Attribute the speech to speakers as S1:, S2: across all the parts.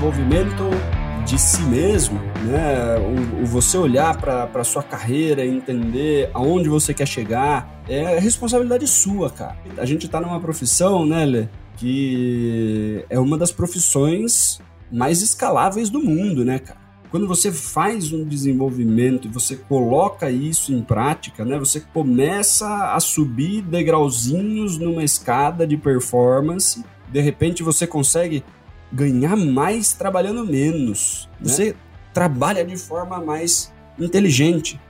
S1: desenvolvimento de si mesmo, né? O, o você olhar para sua carreira, entender aonde você quer chegar, é responsabilidade sua, cara. A gente está numa profissão, né, Lê, que é uma das profissões mais escaláveis do mundo, né, cara? Quando você faz um desenvolvimento e você coloca isso em prática, né, você começa a subir degrauzinhos numa escada de performance. De repente você consegue ganhar mais trabalhando menos. Né? Você trabalha de forma mais inteligente.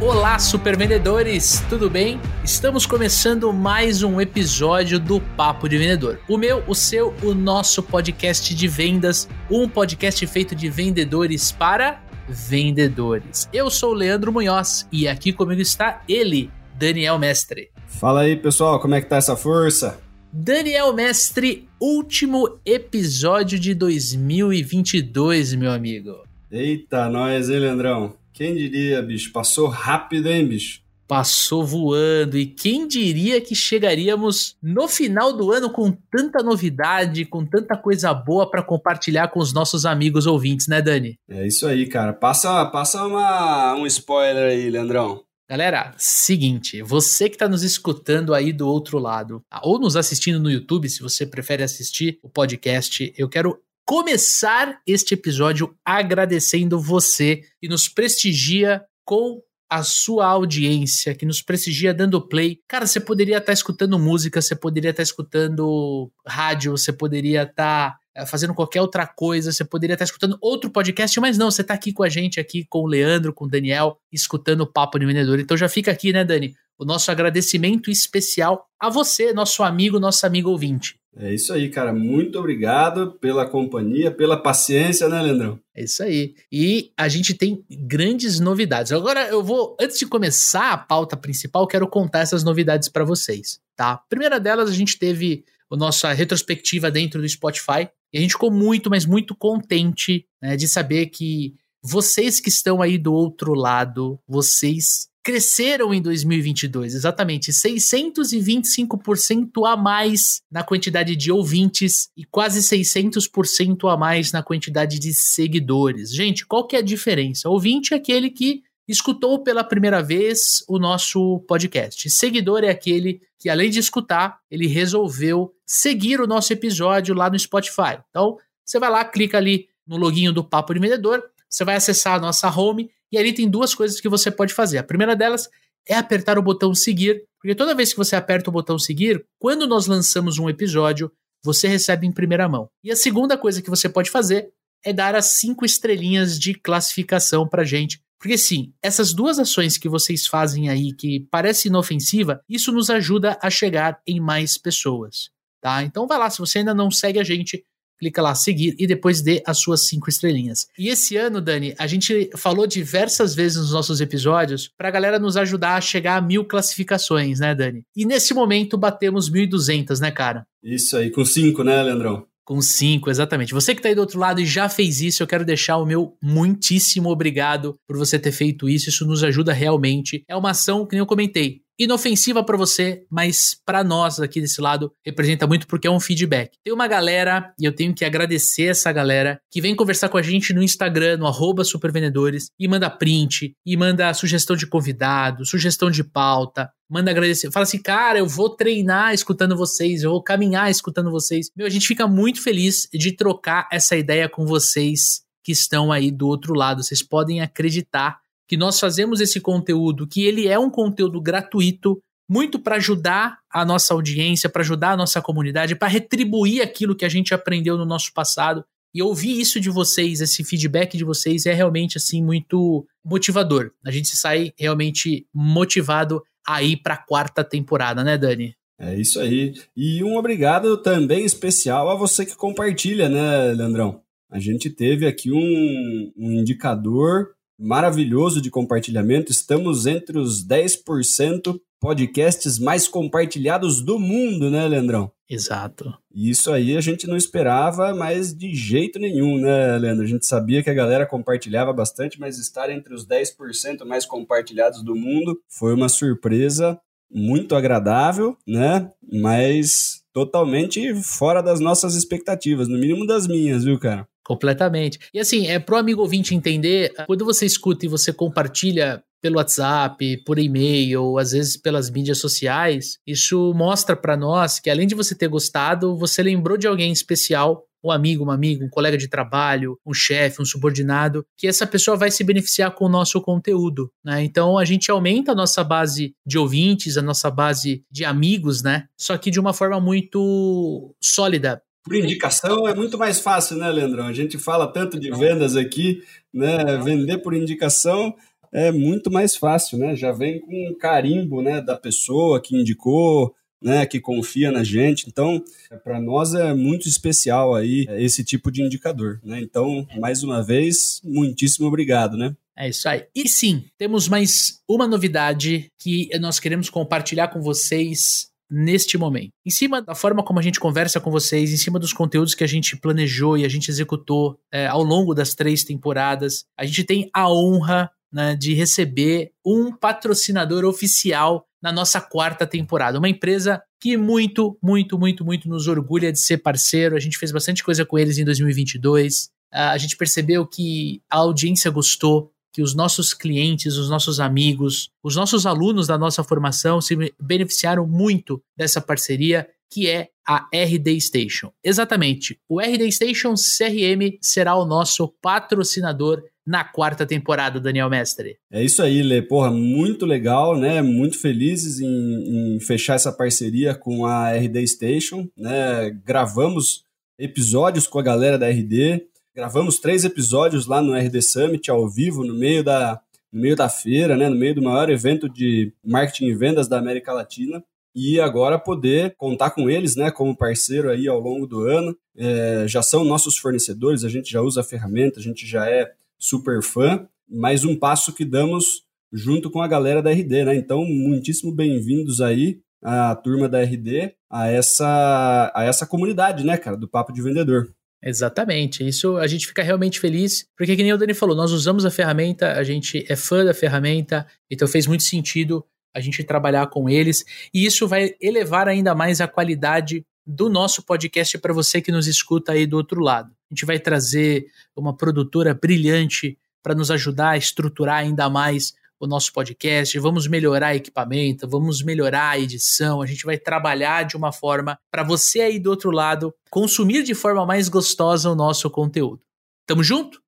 S2: Olá, super vendedores, tudo bem? Estamos começando mais um episódio do Papo de Vendedor. O meu, o seu, o nosso podcast de vendas, um podcast feito de vendedores para vendedores. Eu sou o Leandro Munhoz e aqui comigo está ele, Daniel Mestre.
S1: Fala aí, pessoal, como é que tá essa força?
S2: Daniel Mestre, último episódio de 2022, meu amigo.
S1: Eita, nós, hein, Leandrão? Quem diria, bicho? Passou rápido, hein, bicho?
S2: Passou voando. E quem diria que chegaríamos no final do ano com tanta novidade, com tanta coisa boa para compartilhar com os nossos amigos ouvintes, né, Dani?
S1: É isso aí, cara. Passa, passa uma, um spoiler aí, Leandrão.
S2: Galera, seguinte, você que está nos escutando aí do outro lado, ou nos assistindo no YouTube, se você prefere assistir o podcast, eu quero começar este episódio agradecendo você que nos prestigia com a sua audiência, que nos prestigia dando play. Cara, você poderia estar tá escutando música, você poderia estar tá escutando rádio, você poderia estar tá fazendo qualquer outra coisa, você poderia estar escutando outro podcast, mas não, você está aqui com a gente, aqui com o Leandro, com o Daniel, escutando o Papo de Vendedor. Então já fica aqui, né, Dani? O nosso agradecimento especial a você, nosso amigo, nosso amigo ouvinte.
S1: É isso aí, cara. Muito obrigado pela companhia, pela paciência, né, Leandrão?
S2: É isso aí. E a gente tem grandes novidades. Agora eu vou, antes de começar a pauta principal, quero contar essas novidades para vocês, tá? A primeira delas, a gente teve a nossa retrospectiva dentro do Spotify e a gente ficou muito, mas muito contente né, de saber que vocês que estão aí do outro lado, vocês cresceram em 2022, exatamente 625% a mais na quantidade de ouvintes e quase 600% a mais na quantidade de seguidores. Gente, qual que é a diferença? O ouvinte é aquele que escutou pela primeira vez o nosso podcast. Seguidor é aquele que, além de escutar, ele resolveu seguir o nosso episódio lá no Spotify. Então, você vai lá, clica ali no loginho do Papo de Vendedor, você vai acessar a nossa home e ali tem duas coisas que você pode fazer. A primeira delas é apertar o botão seguir, porque toda vez que você aperta o botão seguir, quando nós lançamos um episódio, você recebe em primeira mão. E a segunda coisa que você pode fazer é dar as cinco estrelinhas de classificação pra gente. Porque sim, essas duas ações que vocês fazem aí, que parece inofensiva, isso nos ajuda a chegar em mais pessoas. Tá? Então vai lá, se você ainda não segue a gente, clica lá seguir e depois dê as suas cinco estrelinhas. E esse ano, Dani, a gente falou diversas vezes nos nossos episódios para galera nos ajudar a chegar a mil classificações, né, Dani? E nesse momento batemos 1.200, né, cara?
S1: Isso aí, com cinco, né, Leandrão?
S2: Com cinco, exatamente. Você que está aí do outro lado e já fez isso, eu quero deixar o meu muitíssimo obrigado por você ter feito isso. Isso nos ajuda realmente. É uma ação que nem eu comentei inofensiva para você, mas para nós aqui desse lado representa muito porque é um feedback. Tem uma galera, e eu tenho que agradecer essa galera, que vem conversar com a gente no Instagram, no supervendedores, e manda print, e manda sugestão de convidado, sugestão de pauta, manda agradecer. Fala assim, cara, eu vou treinar escutando vocês, eu vou caminhar escutando vocês. Meu, a gente fica muito feliz de trocar essa ideia com vocês que estão aí do outro lado. Vocês podem acreditar que nós fazemos esse conteúdo, que ele é um conteúdo gratuito, muito para ajudar a nossa audiência, para ajudar a nossa comunidade, para retribuir aquilo que a gente aprendeu no nosso passado. E ouvir isso de vocês, esse feedback de vocês é realmente assim muito motivador. A gente sai realmente motivado a ir para a quarta temporada, né, Dani?
S1: É isso aí. E um obrigado também especial a você que compartilha, né, Leandrão? A gente teve aqui um, um indicador maravilhoso de compartilhamento. Estamos entre os 10% podcasts mais compartilhados do mundo, né, Leandrão?
S2: Exato.
S1: Isso aí a gente não esperava, mas de jeito nenhum, né, Leandro? A gente sabia que a galera compartilhava bastante, mas estar entre os 10% mais compartilhados do mundo foi uma surpresa muito agradável, né? Mas totalmente fora das nossas expectativas, no mínimo das minhas, viu, cara?
S2: Completamente. E assim, é pro amigo ouvinte entender, quando você escuta e você compartilha pelo WhatsApp, por e-mail, às vezes pelas mídias sociais, isso mostra para nós que além de você ter gostado, você lembrou de alguém especial um amigo, uma amiga, um colega de trabalho, um chefe, um subordinado, que essa pessoa vai se beneficiar com o nosso conteúdo, né? Então a gente aumenta a nossa base de ouvintes, a nossa base de amigos, né? Só que de uma forma muito sólida.
S1: Por indicação é muito mais fácil, né, Leandrão? A gente fala tanto de vendas aqui, né? Vender por indicação é muito mais fácil, né? Já vem com um carimbo, né, da pessoa que indicou, né, que confia na gente. Então, para nós é muito especial aí esse tipo de indicador, né? Então, mais uma vez, muitíssimo obrigado, né?
S2: É isso aí. E sim, temos mais uma novidade que nós queremos compartilhar com vocês neste momento. Em cima da forma como a gente conversa com vocês, em cima dos conteúdos que a gente planejou e a gente executou é, ao longo das três temporadas, a gente tem a honra né, de receber um patrocinador oficial na nossa quarta temporada. Uma empresa que muito, muito, muito, muito nos orgulha de ser parceiro. A gente fez bastante coisa com eles em 2022. A gente percebeu que a audiência gostou, que os nossos clientes, os nossos amigos, os nossos alunos da nossa formação se beneficiaram muito dessa parceria, que é a RD Station. Exatamente. O RD Station CRM será o nosso patrocinador na quarta temporada, Daniel Mestre.
S1: É isso aí, Lê. Porra, muito legal, né? Muito felizes em, em fechar essa parceria com a RD Station, né? Gravamos episódios com a galera da RD, gravamos três episódios lá no RD Summit ao vivo, no meio da, no meio da feira, né? No meio do maior evento de marketing e vendas da América Latina e agora poder contar com eles, né, como parceiro aí ao longo do ano. É, já são nossos fornecedores, a gente já usa a ferramenta, a gente já é super fã, mais um passo que damos junto com a galera da RD, né? Então, muitíssimo bem-vindos aí a turma da RD a essa a essa comunidade, né, cara, do papo de vendedor.
S2: Exatamente. Isso a gente fica realmente feliz, porque que nem o Dani falou, nós usamos a ferramenta, a gente é fã da ferramenta, então fez muito sentido a gente trabalhar com eles, e isso vai elevar ainda mais a qualidade do nosso podcast para você que nos escuta aí do outro lado. A gente vai trazer uma produtora brilhante para nos ajudar a estruturar ainda mais o nosso podcast, vamos melhorar equipamento, vamos melhorar a edição, a gente vai trabalhar de uma forma para você aí do outro lado consumir de forma mais gostosa o nosso conteúdo. Tamo junto?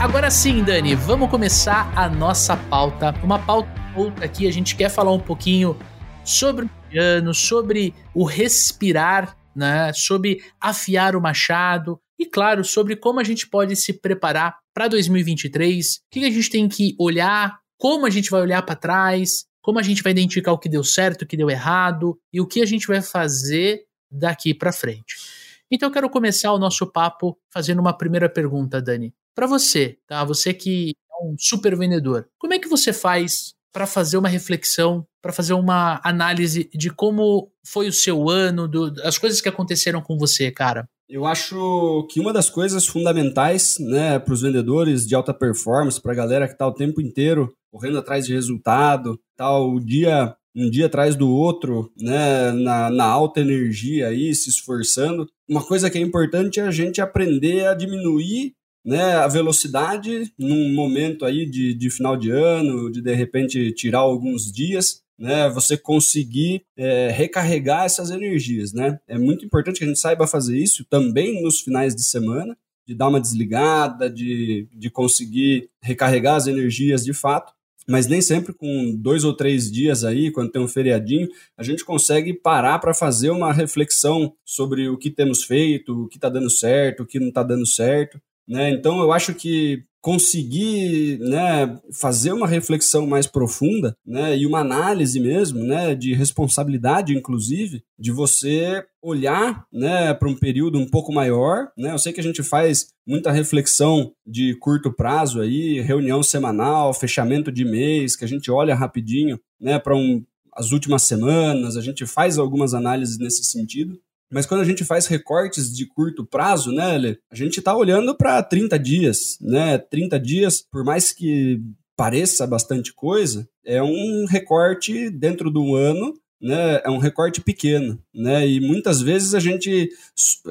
S2: Agora sim, Dani, vamos começar a nossa pauta. Uma pauta aqui, a gente quer falar um pouquinho sobre o ano, sobre o respirar, né? Sobre afiar o machado e, claro, sobre como a gente pode se preparar para 2023. O que a gente tem que olhar, como a gente vai olhar para trás, como a gente vai identificar o que deu certo, o que deu errado e o que a gente vai fazer daqui para frente. Então eu quero começar o nosso papo fazendo uma primeira pergunta, Dani. Para você, tá? Você que é um super vendedor, como é que você faz para fazer uma reflexão, para fazer uma análise de como foi o seu ano, do, as coisas que aconteceram com você, cara?
S1: Eu acho que uma das coisas fundamentais, né, para os vendedores de alta performance, para a galera que está o tempo inteiro correndo atrás de resultado, tá o dia um dia atrás do outro, né, na, na alta energia aí, se esforçando. Uma coisa que é importante é a gente aprender a diminuir né, a velocidade num momento aí de, de final de ano, de de repente tirar alguns dias, né, você conseguir é, recarregar essas energias, né? É muito importante que a gente saiba fazer isso também nos finais de semana, de dar uma desligada, de, de conseguir recarregar as energias de fato. Mas nem sempre com dois ou três dias aí, quando tem um feriadinho, a gente consegue parar para fazer uma reflexão sobre o que temos feito, o que está dando certo, o que não está dando certo. Né? Então, eu acho que conseguir né, fazer uma reflexão mais profunda né, e uma análise mesmo né, de responsabilidade, inclusive, de você olhar né, para um período um pouco maior. Né? Eu sei que a gente faz muita reflexão de curto prazo aí, reunião semanal, fechamento de mês, que a gente olha rapidinho né, para um, as últimas semanas, a gente faz algumas análises nesse sentido. Mas quando a gente faz recortes de curto prazo, né, Lê, a gente está olhando para 30 dias, né? 30 dias, por mais que pareça bastante coisa, é um recorte dentro do ano né, é um recorte pequeno, né? E muitas vezes a gente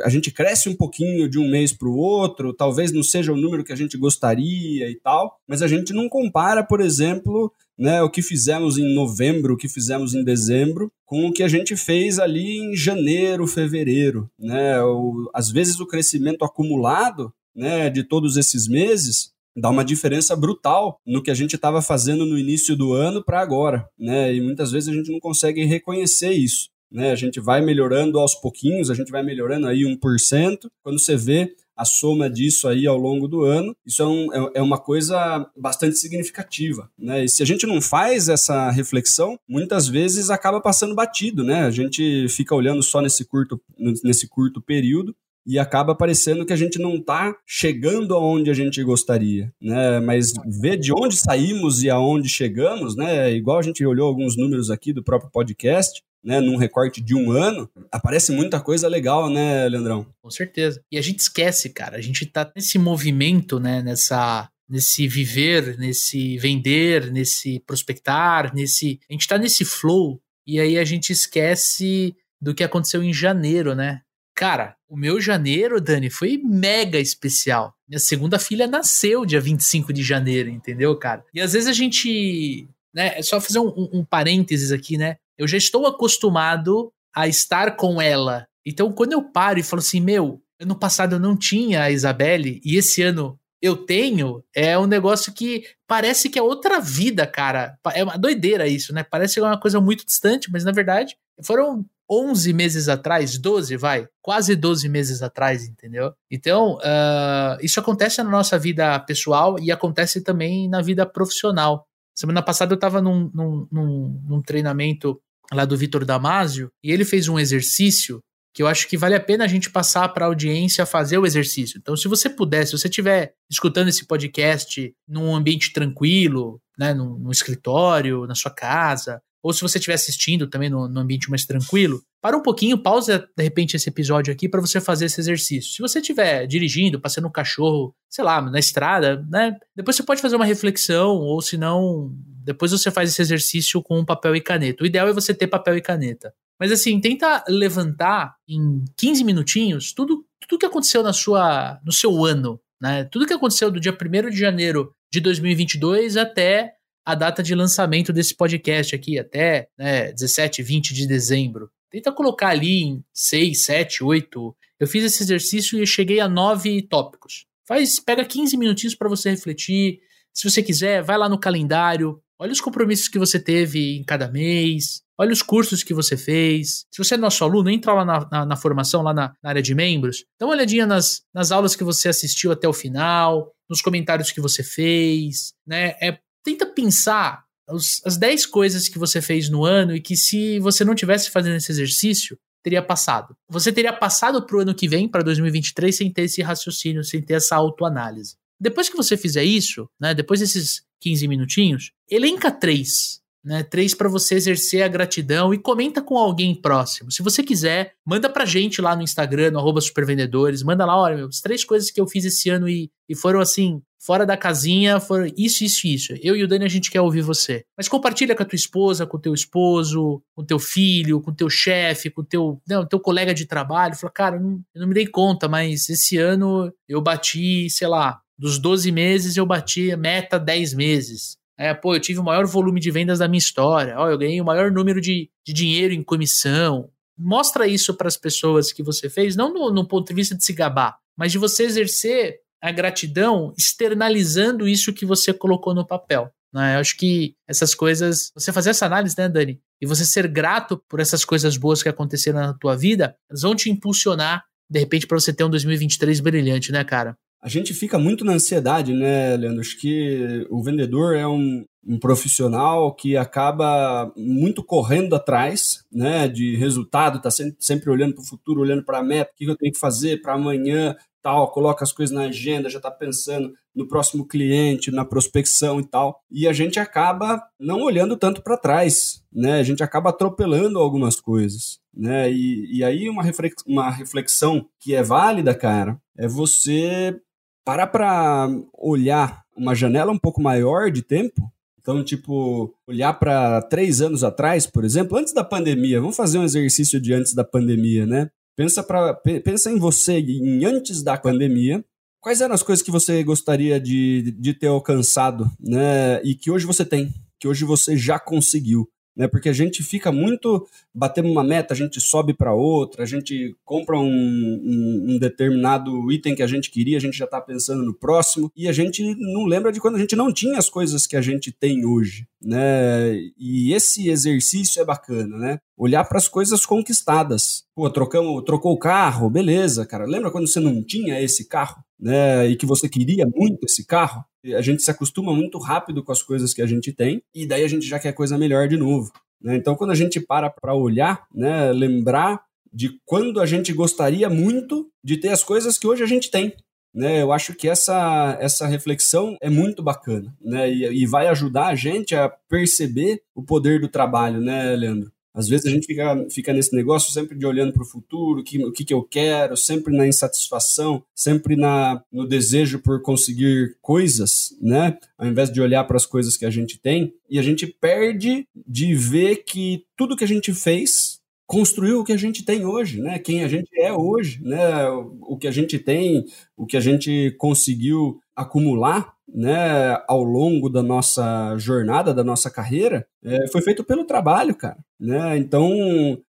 S1: a gente cresce um pouquinho de um mês para o outro, talvez não seja o número que a gente gostaria e tal, mas a gente não compara, por exemplo, né, o que fizemos em novembro, o que fizemos em dezembro, com o que a gente fez ali em janeiro, fevereiro, né? O, às vezes o crescimento acumulado, né, de todos esses meses dá uma diferença brutal no que a gente estava fazendo no início do ano para agora, né? E muitas vezes a gente não consegue reconhecer isso. Né, a gente vai melhorando aos pouquinhos, a gente vai melhorando aí 1%. Quando você vê a soma disso aí ao longo do ano, isso é, um, é, é uma coisa bastante significativa. Né? E se a gente não faz essa reflexão, muitas vezes acaba passando batido. Né? A gente fica olhando só nesse curto, nesse curto período e acaba parecendo que a gente não está chegando aonde a gente gostaria, né? Mas ver de onde saímos e aonde chegamos, né? Igual a gente olhou alguns números aqui do próprio podcast, né, num recorte de um ano, aparece muita coisa legal, né, Leandrão?
S2: Com certeza. E a gente esquece, cara, a gente tá nesse movimento, né, nessa nesse viver, nesse vender, nesse prospectar, nesse a gente tá nesse flow e aí a gente esquece do que aconteceu em janeiro, né? Cara, o meu janeiro, Dani, foi mega especial. Minha segunda filha nasceu dia 25 de janeiro, entendeu, cara? E às vezes a gente. Né, é só fazer um, um, um parênteses aqui, né? Eu já estou acostumado a estar com ela. Então, quando eu paro e falo assim, meu, ano passado eu não tinha a Isabelle e esse ano eu tenho, é um negócio que parece que é outra vida, cara. É uma doideira isso, né? Parece é uma coisa muito distante, mas na verdade foram 11 meses atrás, 12, vai, quase 12 meses atrás, entendeu? Então, uh, isso acontece na nossa vida pessoal e acontece também na vida profissional. Semana passada eu estava num, num, num, num treinamento lá do Vitor Damasio e ele fez um exercício que eu acho que vale a pena a gente passar para a audiência fazer o exercício. Então, se você puder, se você estiver escutando esse podcast num ambiente tranquilo, né, num, num escritório, na sua casa, ou se você estiver assistindo também no, no, ambiente mais tranquilo, para um pouquinho, pausa de repente esse episódio aqui para você fazer esse exercício. Se você estiver dirigindo, passando um cachorro, sei lá, na estrada, né? Depois você pode fazer uma reflexão, ou se não, depois você faz esse exercício com papel e caneta. O ideal é você ter papel e caneta. Mas assim, tenta levantar em 15 minutinhos tudo tudo que aconteceu na sua no seu ano, né? Tudo que aconteceu do dia 1 de janeiro de 2022 até a data de lançamento desse podcast aqui, até né, 17, 20 de dezembro. Tenta colocar ali em 6, 7, 8. Eu fiz esse exercício e cheguei a 9 tópicos. Faz, pega 15 minutinhos para você refletir. Se você quiser, vai lá no calendário, olha os compromissos que você teve em cada mês, olha os cursos que você fez. Se você é nosso aluno, entra lá na, na, na formação, lá na, na, área de membros, dá uma olhadinha nas, nas aulas que você assistiu até o final, nos comentários que você fez, né? É tenta pensar os, as 10 coisas que você fez no ano e que se você não tivesse fazendo esse exercício, teria passado. Você teria passado para o ano que vem, para 2023, sem ter esse raciocínio, sem ter essa autoanálise. Depois que você fizer isso, né, depois desses 15 minutinhos, elenca três né? Três para você exercer a gratidão e comenta com alguém próximo. Se você quiser, manda pra gente lá no Instagram, no supervendedores, manda lá, olha, meu, as três coisas que eu fiz esse ano e, e foram assim, fora da casinha, foram isso, isso, isso. Eu e o Dani, a gente quer ouvir você. Mas compartilha com a tua esposa, com o teu esposo, com o teu filho, com o teu chefe, com o teu, não, teu colega de trabalho. Fala, cara, não, eu não me dei conta, mas esse ano eu bati, sei lá, dos 12 meses eu bati meta 10 meses. É, pô, eu tive o maior volume de vendas da minha história. Ó, eu ganhei o maior número de, de dinheiro em comissão. Mostra isso para as pessoas que você fez, não no, no ponto de vista de se gabar, mas de você exercer a gratidão externalizando isso que você colocou no papel. Né? Eu acho que essas coisas, você fazer essa análise, né, Dani? E você ser grato por essas coisas boas que aconteceram na tua vida, elas vão te impulsionar, de repente, para você ter um 2023 brilhante, né, cara?
S1: A gente fica muito na ansiedade, né, Leandro? Acho que o vendedor é um, um profissional que acaba muito correndo atrás né, de resultado, está sempre, olhando para o futuro, olhando para a meta, o que eu tenho que fazer para amanhã. tal, coloca as coisas na agenda, já está pensando no próximo cliente, na prospecção e tal. E a gente acaba não olhando tanto para trás, né? A gente acaba atropelando algumas coisas, né? E, e aí uma, reflex, uma reflexão que é válida, cara, é você parar para olhar uma janela um pouco maior de tempo então, tipo, olhar para três anos atrás, por exemplo, antes da pandemia, vamos fazer um exercício de antes da pandemia, né? Pensa, pra, pensa em você em antes da pandemia. Quais eram as coisas que você gostaria de, de ter alcançado, né? E que hoje você tem, que hoje você já conseguiu né? Porque a gente fica muito batendo uma meta, a gente sobe para outra, a gente compra um, um, um, determinado item que a gente queria, a gente já está pensando no próximo e a gente não lembra de quando a gente não tinha as coisas que a gente tem hoje, né? E esse exercício é bacana, né? Olhar para as coisas conquistadas. Pô, trocamos, trocou o carro, beleza, cara. Lembra quando você não tinha esse carro, né? E que você queria muito esse carro? A gente se acostuma muito rápido com as coisas que a gente tem e daí a gente já quer coisa melhor de novo. Né? Então, quando a gente para para olhar, né, lembrar de quando a gente gostaria muito de ter as coisas que hoje a gente tem. Né, eu acho que essa, essa reflexão é muito bacana né, e, e vai ajudar a gente a perceber o poder do trabalho, né, Leandro? Às vezes a gente fica, fica nesse negócio sempre de olhando para o futuro, que, o que, que eu quero, sempre na insatisfação, sempre na, no desejo por conseguir coisas, né? Ao invés de olhar para as coisas que a gente tem. E a gente perde de ver que tudo que a gente fez construiu o que a gente tem hoje, né? Quem a gente é hoje, né? O que a gente tem, o que a gente conseguiu acumular, né? Ao longo da nossa jornada, da nossa carreira, é, foi feito pelo trabalho, cara, né? Então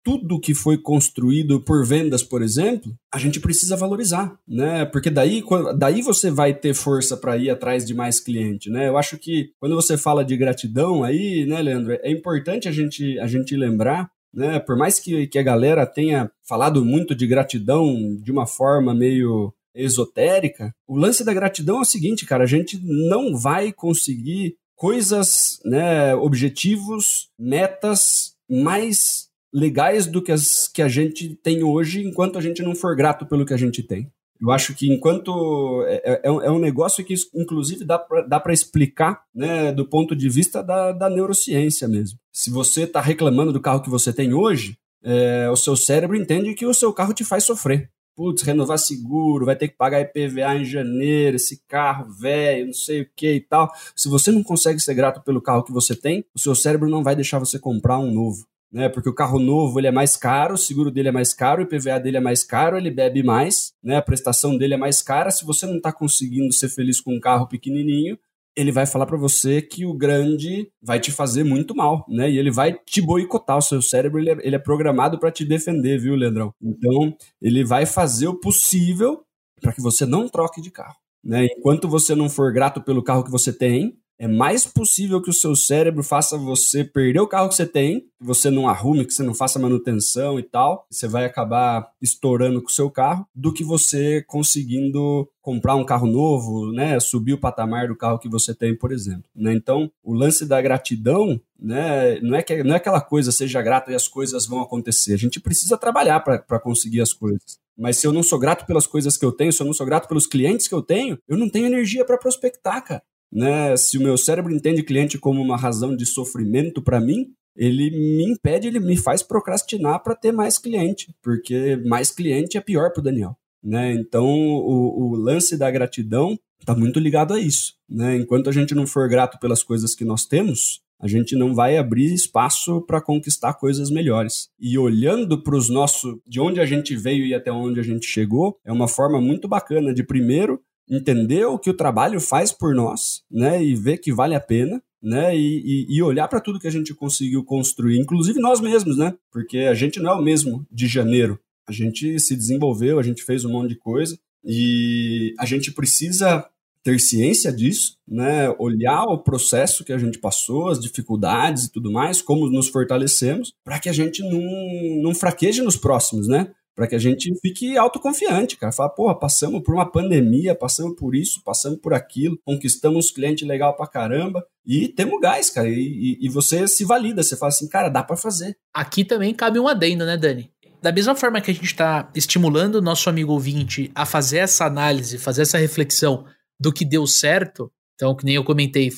S1: tudo que foi construído por vendas, por exemplo, a gente precisa valorizar, né? Porque daí, daí você vai ter força para ir atrás de mais cliente, né? Eu acho que quando você fala de gratidão aí, né, Leandro, é importante a gente a gente lembrar né? Por mais que, que a galera tenha falado muito de gratidão de uma forma meio esotérica, o lance da gratidão é o seguinte, cara, a gente não vai conseguir coisas, né, objetivos, metas mais legais do que as que a gente tem hoje enquanto a gente não for grato pelo que a gente tem. Eu acho que enquanto é, é, é, um negócio que, inclusive, dá para explicar né, do ponto de vista da, da neurociência mesmo. Se você está reclamando do carro que você tem hoje, é, o seu cérebro entende que o seu carro te faz sofrer. Putz, renovar seguro, vai ter que pagar IPVA em janeiro, esse carro velho, não sei o que e tal. Se você não consegue ser grato pelo carro que você tem, o seu cérebro não vai deixar você comprar um novo né? Porque o carro novo ele é mais caro, o seguro dele é mais caro, o IPVA dele é mais caro, ele bebe mais, né? A prestação dele é mais cara. Se você não está conseguindo ser feliz com um carro pequenininho, ele vai falar para você que o grande vai te fazer muito mal, né? E ele vai te boicotar. O seu cérebro ele é, ele é programado para te defender, viu, Leandrão? Então ele vai fazer o possível para que você não troque de carro. Né? Enquanto você não for grato pelo carro que você tem, é mais possível que o seu cérebro faça você perder o carro que você tem, que você não arrume, que você não faça manutenção e tal, você vai acabar estourando com o seu carro, do que você conseguindo comprar um carro novo, né, subir o patamar do carro que você tem, por exemplo. Né? Então, o lance da gratidão, né, não é que não é aquela coisa seja grato e as coisas vão acontecer. A gente precisa trabalhar para conseguir as coisas. Mas se eu não sou grato pelas coisas que eu tenho, se eu não sou grato pelos clientes que eu tenho, eu não tenho energia para prospectar, cara. Né? Se o meu cérebro entende cliente como uma razão de sofrimento para mim, ele me impede, ele me faz procrastinar para ter mais cliente, porque mais cliente é pior para o Daniel. Né? Então, o, o lance da gratidão está muito ligado a isso. Né? Enquanto a gente não for grato pelas coisas que nós temos, a gente não vai abrir espaço para conquistar coisas melhores. E olhando para os nossos, de onde a gente veio e até onde a gente chegou, é uma forma muito bacana de primeiro entender o que o trabalho faz por nós, né, e ver que vale a pena, né, e, e, olhar para tudo que a gente conseguiu construir, inclusive nós mesmos, né, porque a gente não é o mesmo de janeiro. A gente se desenvolveu, a gente fez um monte de coisa e a gente precisa ter ciência disso, né, olhar o processo que a gente passou, as dificuldades e tudo mais, como nos fortalecemos, para que a gente não, não fraqueje nos próximos, né? Para que a gente fique autoconfiante, cara. Falar, porra, passamos por uma pandemia, passamos por isso, passamos por aquilo, conquistamos cliente legal pra caramba e temos gás, cara. E, e, e você se valida, você fala assim, cara, dá para fazer.
S2: Aqui também cabe um adendo, né, Dani? da mesma forma que a gente está estimulando o nosso amigo ouvinte a fazer essa análise, fazer essa reflexão do que deu certo, então, que nem eu comentei,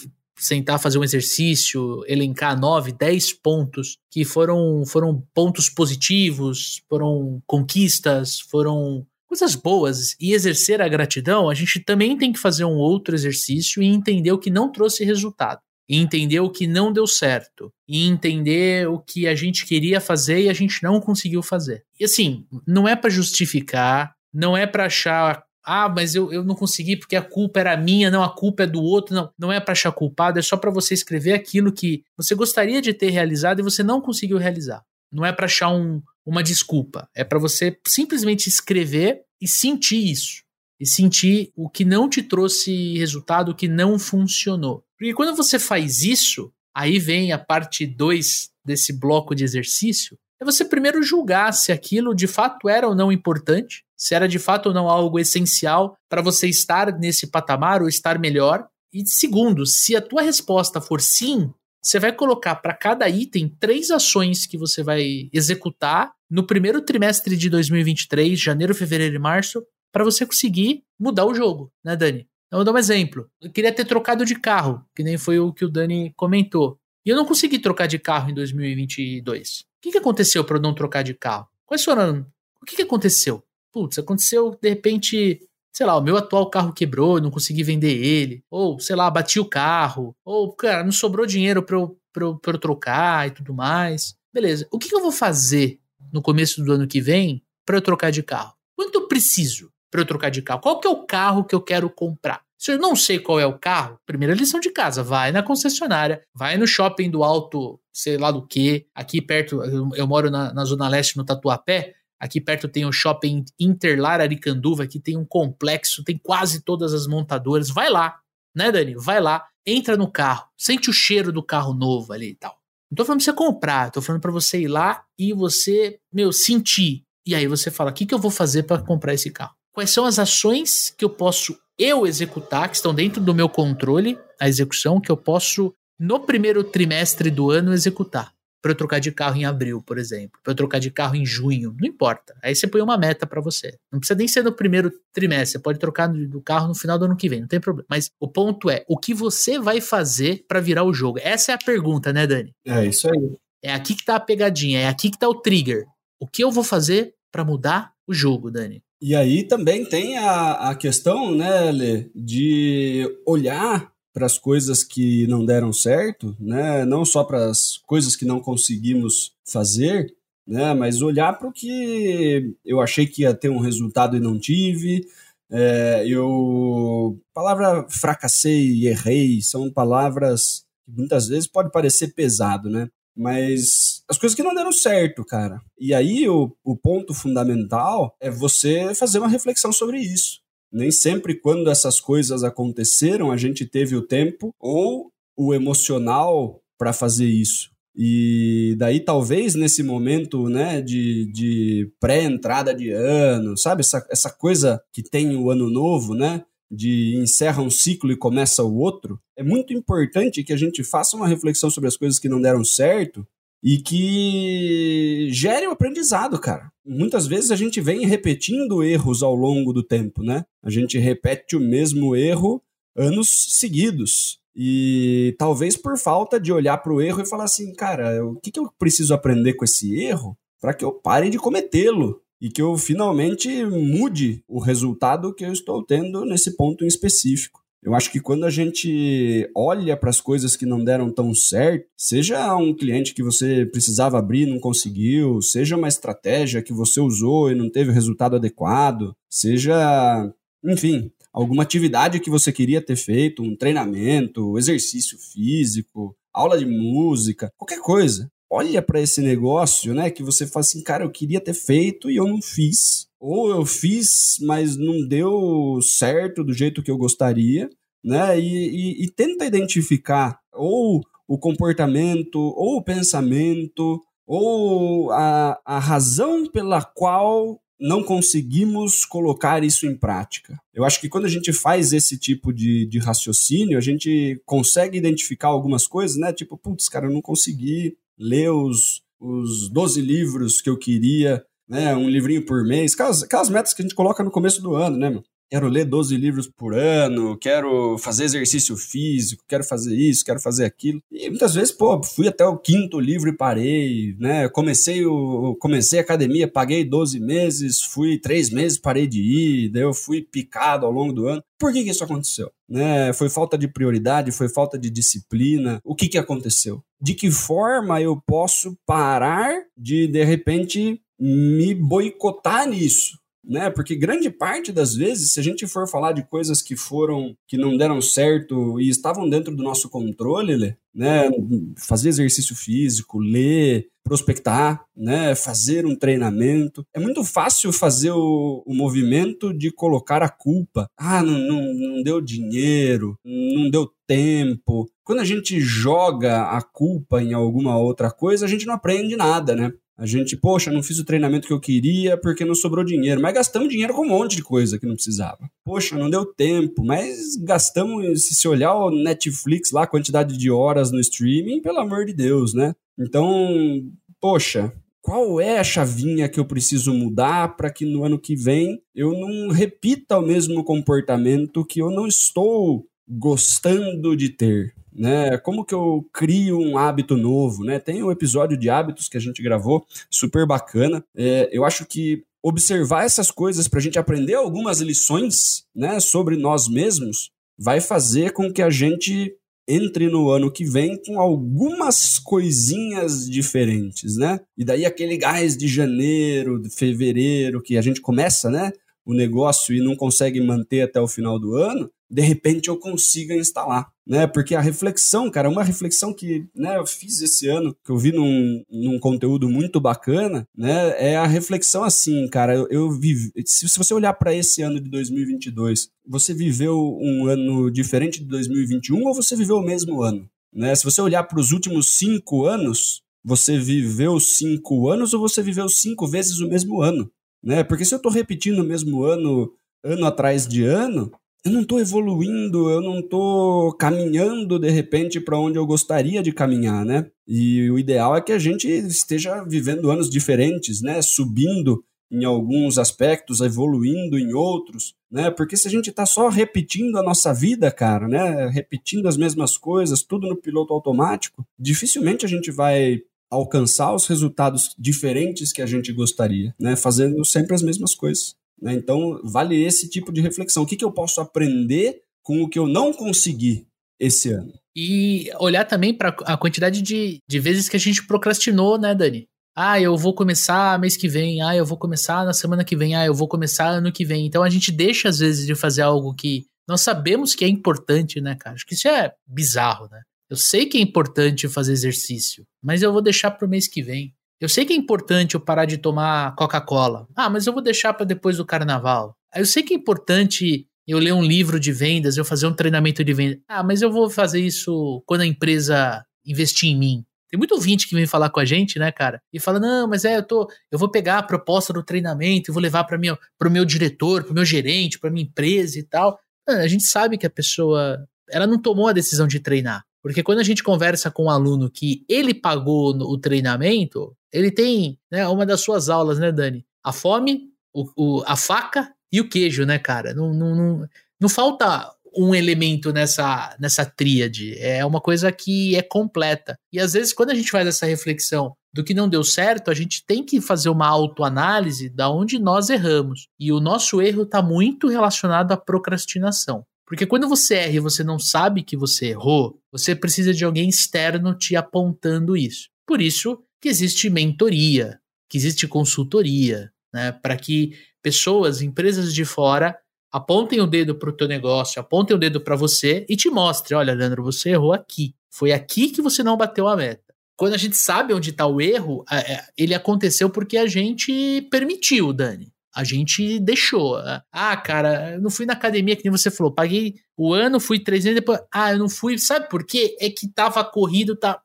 S2: sentar fazer um exercício, elencar nove, dez pontos que foram, foram pontos positivos, foram conquistas, foram coisas boas e exercer a gratidão, a gente também tem que fazer um outro exercício e entender o que não trouxe resultado. E entender o que não deu certo. E entender o que a gente queria fazer e a gente não conseguiu fazer. E assim, não é para justificar, não é para achar ah, mas eu, eu não consegui porque a culpa era minha, não, a culpa é do outro. Não, não é para achar culpado, é só para você escrever aquilo que você gostaria de ter realizado e você não conseguiu realizar. Não é para achar um, uma desculpa, é para você simplesmente escrever e sentir isso. E sentir o que não te trouxe resultado, o que não funcionou. Porque quando você faz isso, aí vem a parte 2 desse bloco de exercício, é você primeiro julgar se aquilo de fato era ou não importante, se era de fato ou não algo essencial para você estar nesse patamar ou estar melhor. E segundo, se a tua resposta for sim, você vai colocar para cada item três ações que você vai executar no primeiro trimestre de 2023, janeiro, fevereiro e março, para você conseguir mudar o jogo, né, Dani? Então, eu dar um exemplo. Eu queria ter trocado de carro, que nem foi o que o Dani comentou. E eu não consegui trocar de carro em 2022. O que, que aconteceu para eu não trocar de carro? Quais foram. O que, que aconteceu? Putz, aconteceu de repente, sei lá, o meu atual carro quebrou, não consegui vender ele. Ou, sei lá, bati o carro. Ou, cara, não sobrou dinheiro para eu, eu, eu trocar e tudo mais. Beleza. O que, que eu vou fazer no começo do ano que vem para eu trocar de carro? Quanto eu preciso para eu trocar de carro? Qual que é o carro que eu quero comprar? Se eu não sei qual é o carro, primeira lição de casa, vai na concessionária, vai no shopping do alto, sei lá do que, aqui perto, eu, eu moro na, na, Zona Leste, no Tatuapé, aqui perto tem o shopping Interlar Aricanduva, aqui tem um complexo, tem quase todas as montadoras, vai lá, né Dani? Vai lá, entra no carro, sente o cheiro do carro novo ali e tal. Não tô falando pra você comprar, tô falando para você ir lá e você, meu, sentir. E aí você fala, o que, que eu vou fazer para comprar esse carro? Quais são as ações que eu posso eu executar, que estão dentro do meu controle, a execução, que eu posso, no primeiro trimestre do ano, executar. Para eu trocar de carro em abril, por exemplo. Para eu trocar de carro em junho. Não importa. Aí você põe uma meta para você. Não precisa nem ser no primeiro trimestre. Você pode trocar do carro no final do ano que vem. Não tem problema. Mas o ponto é: o que você vai fazer para virar o jogo? Essa é a pergunta, né, Dani?
S1: É isso aí.
S2: É aqui que tá a pegadinha. É aqui que tá o trigger. O que eu vou fazer para mudar o jogo, Dani?
S1: E aí também tem a, a questão, né, Lê, de olhar para as coisas que não deram certo, né, não só para as coisas que não conseguimos fazer, né, mas olhar para o que eu achei que ia ter um resultado e não tive. É, eu palavra fracassei errei são palavras que muitas vezes pode parecer pesado, né? Mas as coisas que não deram certo, cara. E aí o, o ponto fundamental é você fazer uma reflexão sobre isso. Nem sempre quando essas coisas aconteceram a gente teve o tempo ou o emocional para fazer isso. E daí talvez nesse momento, né, de, de pré-entrada de ano, sabe essa, essa coisa que tem o ano novo, né? De encerra um ciclo e começa o outro, é muito importante que a gente faça uma reflexão sobre as coisas que não deram certo e que gere o um aprendizado, cara. Muitas vezes a gente vem repetindo erros ao longo do tempo, né? A gente repete o mesmo erro anos seguidos. E talvez por falta de olhar para o erro e falar assim, cara, o que, que eu preciso aprender com esse erro para que eu pare de cometê-lo? E que eu finalmente mude o resultado que eu estou tendo nesse ponto em específico. Eu acho que quando a gente olha para as coisas que não deram tão certo, seja um cliente que você precisava abrir e não conseguiu, seja uma estratégia que você usou e não teve o resultado adequado, seja, enfim, alguma atividade que você queria ter feito, um treinamento, exercício físico, aula de música, qualquer coisa olha para esse negócio, né, que você fala assim, cara, eu queria ter feito e eu não fiz. Ou eu fiz, mas não deu certo do jeito que eu gostaria, né? E, e, e tenta identificar ou o comportamento, ou o pensamento, ou a, a razão pela qual não conseguimos colocar isso em prática. Eu acho que quando a gente faz esse tipo de, de raciocínio, a gente consegue identificar algumas coisas, né? Tipo, putz, cara, eu não consegui ler os, os 12 livros que eu queria né? Um livrinho por mês, aquelas, aquelas metas que a gente coloca no começo do ano, né, meu? Quero ler 12 livros por ano, quero fazer exercício físico, quero fazer isso, quero fazer aquilo. E muitas vezes, pô, fui até o quinto livro e parei, né? Comecei o comecei a academia, paguei 12 meses, fui três meses, parei de ir, daí eu fui picado ao longo do ano. Por que, que isso aconteceu? Né? Foi falta de prioridade, foi falta de disciplina. O que, que aconteceu? De que forma eu posso parar de, de repente, me boicotar nisso? Né? Porque grande parte das vezes, se a gente for falar de coisas que foram, que não deram certo e estavam dentro do nosso controle, né? Fazer exercício físico, ler, prospectar, né? Fazer um treinamento. É muito fácil fazer o, o movimento de colocar a culpa. Ah, não, não, não deu dinheiro, não deu tempo. Quando a gente joga a culpa em alguma outra coisa, a gente não aprende nada, né? A gente, poxa, não fiz o treinamento que eu queria porque não sobrou dinheiro, mas gastamos dinheiro com um monte de coisa que não precisava. Poxa, não deu tempo, mas gastamos, se olhar o Netflix lá, a quantidade de horas no streaming, pelo amor de Deus, né? Então, poxa, qual é a chavinha que eu preciso mudar para que no ano que vem eu não repita o mesmo comportamento que eu não estou gostando de ter? Né? Como que eu crio um hábito novo, né? Tem um episódio de hábitos que a gente gravou, super bacana. É, eu acho que observar essas coisas para a gente aprender algumas lições, né, sobre nós mesmos, vai fazer com que a gente entre no ano que vem com algumas coisinhas diferentes, né? E daí aquele gás de janeiro, de fevereiro, que a gente começa, né? O negócio e não consegue manter até o final do ano, de repente eu consiga instalar, né? Porque a reflexão, cara, uma reflexão que né, eu fiz esse ano, que eu vi num, num conteúdo muito bacana, né? É a reflexão assim, cara, eu, eu vivi, se, se você olhar para esse ano de 2022, você viveu um ano diferente de 2021 ou você viveu o mesmo ano? Né? Se você olhar para os últimos cinco anos, você viveu cinco anos ou você viveu cinco vezes o mesmo ano? Né? Porque se eu estou repetindo o mesmo ano, ano atrás de ano, eu não estou evoluindo, eu não estou caminhando de repente para onde eu gostaria de caminhar, né? E o ideal é que a gente esteja vivendo anos diferentes, né? Subindo em alguns aspectos, evoluindo em outros, né? Porque se a gente está só repetindo a nossa vida, cara, né? Repetindo as mesmas coisas, tudo no piloto automático, dificilmente a gente vai alcançar os resultados diferentes que a gente gostaria, né? Fazendo sempre as mesmas coisas. Né? Então, vale esse tipo de reflexão. O que, que eu posso aprender com o que eu não consegui esse ano?
S2: E olhar também para a quantidade de, de vezes que a gente procrastinou, né, Dani? Ah, eu vou começar mês que vem. Ah, eu vou começar na semana que vem. Ah, eu vou começar ano que vem. Então a gente deixa, às vezes, de fazer algo que nós sabemos que é importante, né, cara? Acho que isso é bizarro, né? Eu sei que é importante fazer exercício, mas eu vou deixar para o mês que vem. Eu sei que é importante eu parar de tomar Coca-Cola. Ah, mas eu vou deixar para depois do carnaval. Eu sei que é importante eu ler um livro de vendas, eu fazer um treinamento de vendas. Ah, mas eu vou fazer isso quando a empresa investir em mim. Tem muito ouvinte que vem falar com a gente, né, cara? E fala: "Não, mas é, eu tô, eu vou pegar a proposta do treinamento e vou levar para mim, para o meu diretor, para o meu gerente, para minha empresa e tal". A gente sabe que a pessoa, ela não tomou a decisão de treinar. Porque quando a gente conversa com um aluno que ele pagou o treinamento, ele tem né, uma das suas aulas, né, Dani? A fome, o, o, a faca e o queijo, né, cara? Não, não, não, não falta um elemento nessa, nessa tríade. É uma coisa que é completa. E às vezes, quando a gente faz essa reflexão do que não deu certo, a gente tem que fazer uma autoanálise da onde nós erramos. E o nosso erro está muito relacionado à procrastinação. Porque quando você erra e você não sabe que você errou, você precisa de alguém externo te apontando isso. Por isso que existe mentoria, que existe consultoria, né, para que pessoas, empresas de fora apontem o dedo para o teu negócio, apontem o dedo para você e te mostrem, olha, Leandro, você errou aqui. Foi aqui que você não bateu a meta. Quando a gente sabe onde está o erro, é, ele aconteceu porque a gente permitiu, Dani. A gente deixou. Ah, cara, eu não fui na academia, que nem você falou. Paguei o ano, fui três vezes, depois. Ah, eu não fui. Sabe por quê? É que tava corrido, tá.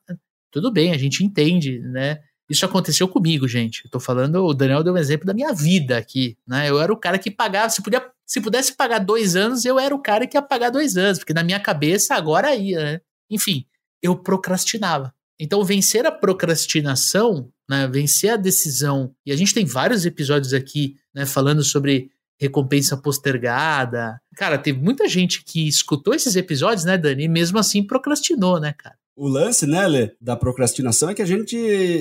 S2: Tudo bem, a gente entende, né? Isso aconteceu comigo, gente. Eu tô falando, o Daniel deu um exemplo da minha vida aqui, né? Eu era o cara que pagava, se, podia, se pudesse pagar dois anos, eu era o cara que ia pagar dois anos, porque na minha cabeça agora ia, né? Enfim, eu procrastinava. Então, vencer a procrastinação né? Vencer a decisão. E a gente tem vários episódios aqui, né, falando sobre recompensa postergada. Cara, teve muita gente que escutou esses episódios, né, Dani, e mesmo assim procrastinou, né, cara?
S1: O lance, né, Lê, da procrastinação é que a gente,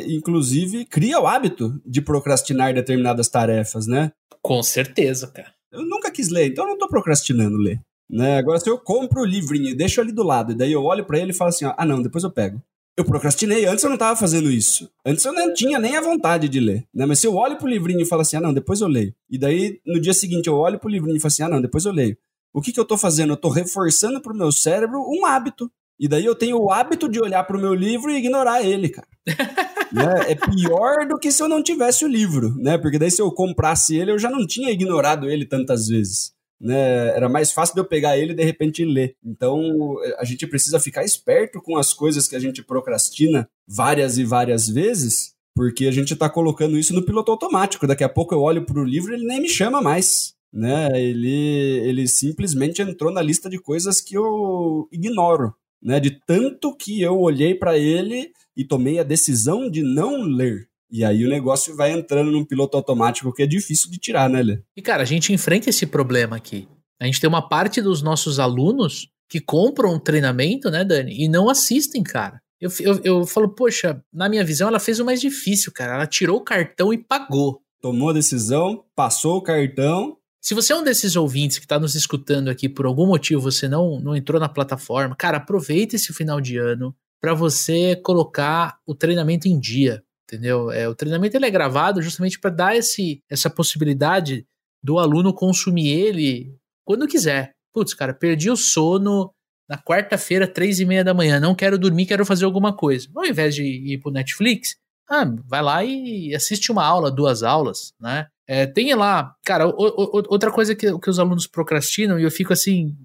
S1: inclusive, cria o hábito de procrastinar determinadas tarefas, né?
S2: Com certeza, cara.
S1: Eu nunca quis ler, então eu não tô procrastinando ler. Né? Agora, se eu compro o livrinho e deixo ali do lado, e daí eu olho para ele e falo assim: ó, ah, não, depois eu pego. Eu procrastinei, antes eu não tava fazendo isso. Antes eu não tinha nem a vontade de ler, né? Mas se eu olho pro livrinho e falo assim, ah, não, depois eu leio. E daí, no dia seguinte, eu olho pro livrinho e falo assim, ah, não, depois eu leio. O que que eu tô fazendo? Eu tô reforçando pro meu cérebro um hábito. E daí eu tenho o hábito de olhar pro meu livro e ignorar ele, cara. né? É pior do que se eu não tivesse o livro, né? Porque daí se eu comprasse ele, eu já não tinha ignorado ele tantas vezes né? Era mais fácil de eu pegar ele e de repente ler. Então, a gente precisa ficar esperto com as coisas que a gente procrastina várias e várias vezes, porque a gente está colocando isso no piloto automático. Daqui a pouco eu olho para o livro e ele nem me chama mais. Né? Ele, ele simplesmente entrou na lista de coisas que eu ignoro. Né? De tanto que eu olhei para ele e tomei a decisão de não ler. E aí o negócio vai entrando num piloto automático que é difícil de tirar, né, Lê?
S2: E cara, a gente enfrenta esse problema aqui. A gente tem uma parte dos nossos alunos que compram um treinamento, né, Dani, e não assistem, cara. Eu, eu, eu falo, poxa, na minha visão, ela fez o mais difícil, cara. Ela tirou o cartão e pagou.
S1: Tomou a decisão, passou o cartão.
S2: Se você é um desses ouvintes que está nos escutando aqui, por algum motivo você não, não entrou na plataforma, cara, aproveita esse final de ano para você colocar o treinamento em dia entendeu? É, o treinamento ele é gravado justamente para dar esse, essa possibilidade do aluno consumir ele quando quiser. Putz, cara, perdi o sono na quarta-feira, três e meia da manhã, não quero dormir, quero fazer alguma coisa. Ao invés de ir pro Netflix, ah, vai lá e assiste uma aula, duas aulas, né? É, tem lá, cara, o, o, outra coisa que, que os alunos procrastinam, e eu fico assim,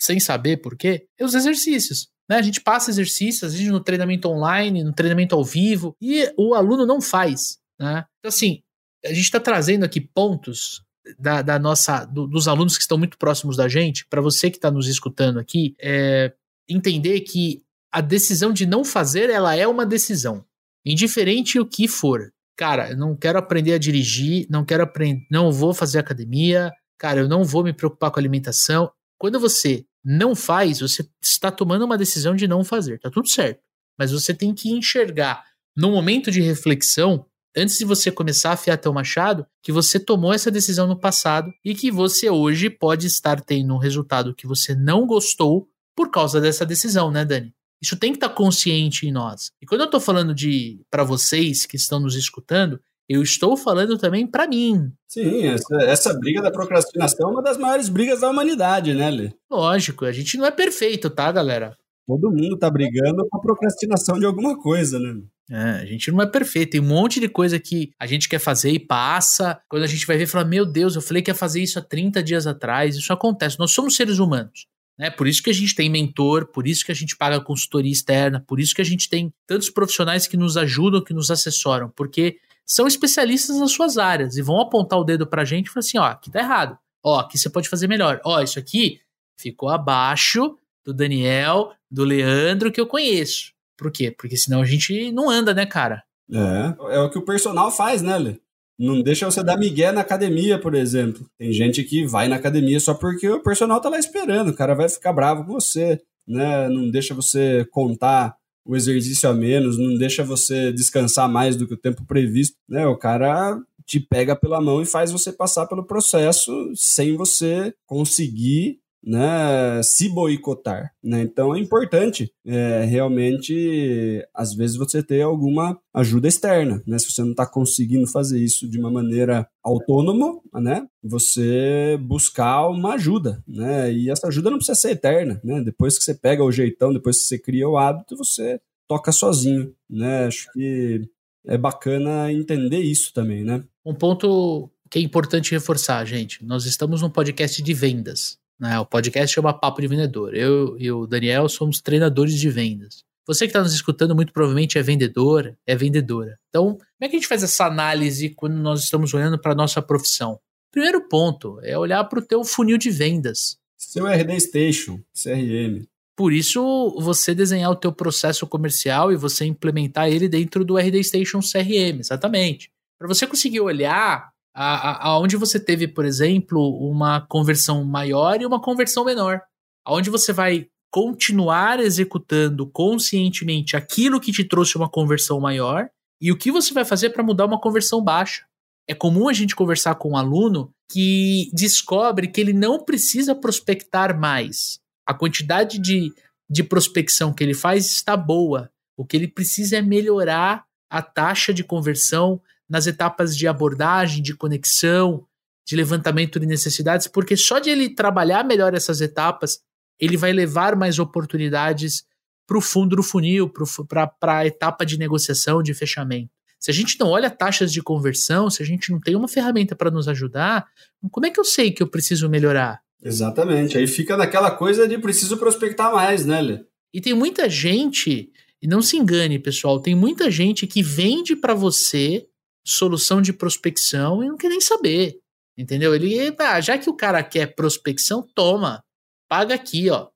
S2: sem saber por quê, é os exercícios. Né? A gente passa exercícios, a gente no treinamento online, no treinamento ao vivo, e o aluno não faz. Né? Então, assim, a gente está trazendo aqui pontos da, da nossa, do, dos alunos que estão muito próximos da gente, para você que está nos escutando aqui, é, entender que a decisão de não fazer, ela é uma decisão, indiferente o que for. Cara, eu não quero aprender a dirigir, não quero aprender, não vou fazer academia, cara, eu não vou me preocupar com alimentação. Quando você não faz, você está tomando uma decisão de não fazer, tá tudo certo. Mas você tem que enxergar no momento de reflexão, antes de você começar a afiar teu machado, que você tomou essa decisão no passado e que você hoje pode estar tendo um resultado que você não gostou por causa dessa decisão, né, Dani? Isso tem que estar consciente em nós. E quando eu estou falando de para vocês que estão nos escutando, eu estou falando também para mim.
S1: Sim, essa, essa, briga da procrastinação é uma das maiores brigas da humanidade, né, Lê?
S2: Lógico, a gente não é perfeito, tá, galera?
S1: Todo mundo tá brigando com a procrastinação de alguma coisa, né?
S2: É, a gente não é perfeito. Tem um monte de coisa que a gente quer fazer e passa. Quando a gente vai ver, fala: Meu Deus, eu falei que ia fazer isso há 30 dias atrás. Isso acontece. Nós somos seres humanos. Né? Por isso que a gente tem mentor, por isso que a gente paga consultoria externa, por isso que a gente tem tantos profissionais que nos ajudam, que nos assessoram, porque são especialistas nas suas áreas e vão apontar o dedo pra gente e falar assim: ó, aqui tá errado. Ó, aqui você pode fazer melhor. Ó, isso aqui ficou abaixo do Daniel, do Leandro que eu conheço. Por quê? Porque senão a gente não anda, né, cara?
S1: É, é o que o personal faz, né, Lê? Não deixa você dar migué na academia, por exemplo. Tem gente que vai na academia só porque o personal tá lá esperando, o cara vai ficar bravo com você, né? Não deixa você contar o exercício a menos, não deixa você descansar mais do que o tempo previsto, né? O cara te pega pela mão e faz você passar pelo processo sem você conseguir né, se boicotar. Né? Então é importante é, realmente, às vezes, você ter alguma ajuda externa. Né? Se você não está conseguindo fazer isso de uma maneira autônoma, né, você buscar uma ajuda. Né? E essa ajuda não precisa ser eterna. Né? Depois que você pega o jeitão, depois que você cria o hábito, você toca sozinho. Né? Acho que é bacana entender isso também. Né?
S2: Um ponto que é importante reforçar, gente. Nós estamos num podcast de vendas. Né? O podcast chama Papo de Vendedor. Eu e o Daniel somos treinadores de vendas. Você que está nos escutando muito provavelmente é vendedor, é vendedora. Então, como é que a gente faz essa análise quando nós estamos olhando para a nossa profissão? Primeiro ponto é olhar para o teu funil de vendas.
S1: Seu RD Station, CRM.
S2: Por isso, você desenhar o teu processo comercial e você implementar ele dentro do RD Station CRM, exatamente. Para você conseguir olhar aonde você teve, por exemplo, uma conversão maior e uma conversão menor. Aonde você vai continuar executando conscientemente aquilo que te trouxe uma conversão maior e o que você vai fazer para mudar uma conversão baixa. É comum a gente conversar com um aluno que descobre que ele não precisa prospectar mais. A quantidade de, de prospecção que ele faz está boa. O que ele precisa é melhorar a taxa de conversão nas etapas de abordagem, de conexão, de levantamento de necessidades, porque só de ele trabalhar melhor essas etapas, ele vai levar mais oportunidades para o fundo do funil, para a etapa de negociação, de fechamento. Se a gente não olha taxas de conversão, se a gente não tem uma ferramenta para nos ajudar, como é que eu sei que eu preciso melhorar?
S1: Exatamente. Aí fica naquela coisa de preciso prospectar mais, né, Lê?
S2: E tem muita gente, e não se engane, pessoal, tem muita gente que vende para você solução de prospecção e não quer nem saber. Entendeu? Ele, já que o cara quer prospecção, toma, paga aqui, ó.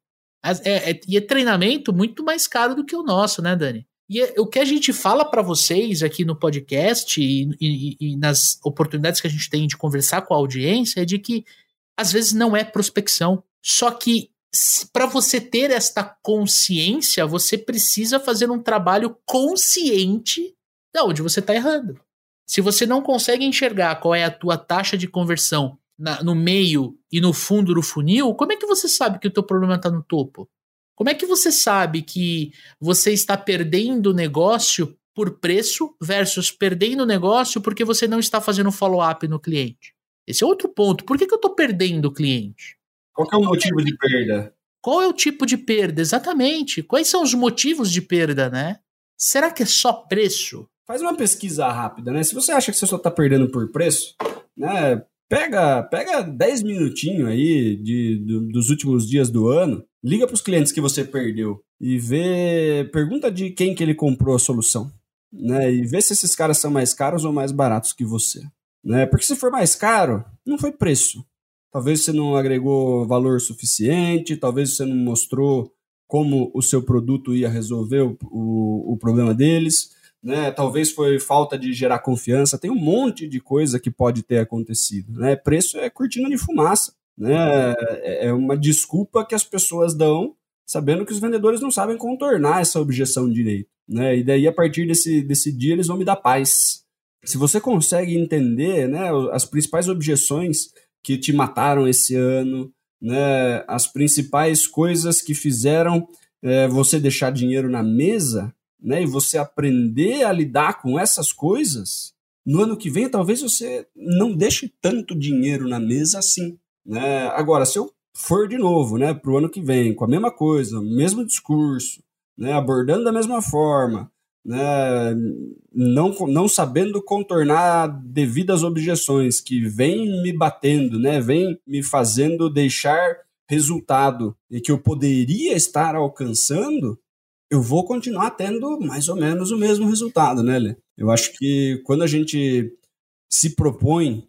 S2: É, é, e é treinamento muito mais caro do que o nosso, né, Dani? E é, o que a gente fala para vocês aqui no podcast e, e, e, nas oportunidades que a gente tem de conversar com a audiência é de que às vezes não é prospecção. Só que para você ter esta consciência, você precisa fazer um trabalho consciente de onde você está errando. Se você não consegue enxergar qual é a tua taxa de conversão na, no meio e no fundo do funil, como é que você sabe que o teu problema está no topo? Como é que você sabe que você está perdendo negócio por preço versus perdendo negócio porque você não está fazendo follow-up no cliente? Esse é outro ponto. Por que, que eu estou perdendo o cliente?
S1: Qual é o motivo de perda?
S2: Qual é o tipo de perda? Exatamente. Quais são os motivos de perda, né? Será que é só preço?
S1: Faz uma pesquisa rápida, né? Se você acha que você só está perdendo por preço, né? Pega, pega 10 minutinhos aí de, de, dos últimos dias do ano, liga para os clientes que você perdeu e vê, pergunta de quem que ele comprou a solução, né? E vê se esses caras são mais caros ou mais baratos que você, né? Porque se for mais caro, não foi preço. Talvez você não agregou valor suficiente, talvez você não mostrou como o seu produto ia resolver o, o, o problema deles né? Talvez foi falta de gerar confiança, tem um monte de coisa que pode ter acontecido, né? Preço é cortina de fumaça, né? É, é uma desculpa que as pessoas dão, sabendo que os vendedores não sabem contornar essa objeção direito, né? E daí a partir desse, desse dia eles vão me dar paz. Se você consegue entender, né, as principais objeções que te mataram esse ano, né, as principais coisas que fizeram é, você deixar dinheiro na mesa, né, e você aprender a lidar com essas coisas, no ano que vem talvez você não deixe tanto dinheiro na mesa assim. Né? Agora, se eu for de novo né, para o ano que vem, com a mesma coisa, mesmo discurso, né, abordando da mesma forma, né, não, não sabendo contornar devidas objeções que vêm me batendo, né, vem me fazendo deixar resultado e que eu poderia estar alcançando, eu vou continuar tendo mais ou menos o mesmo resultado, né, Lê? Eu acho que quando a gente se propõe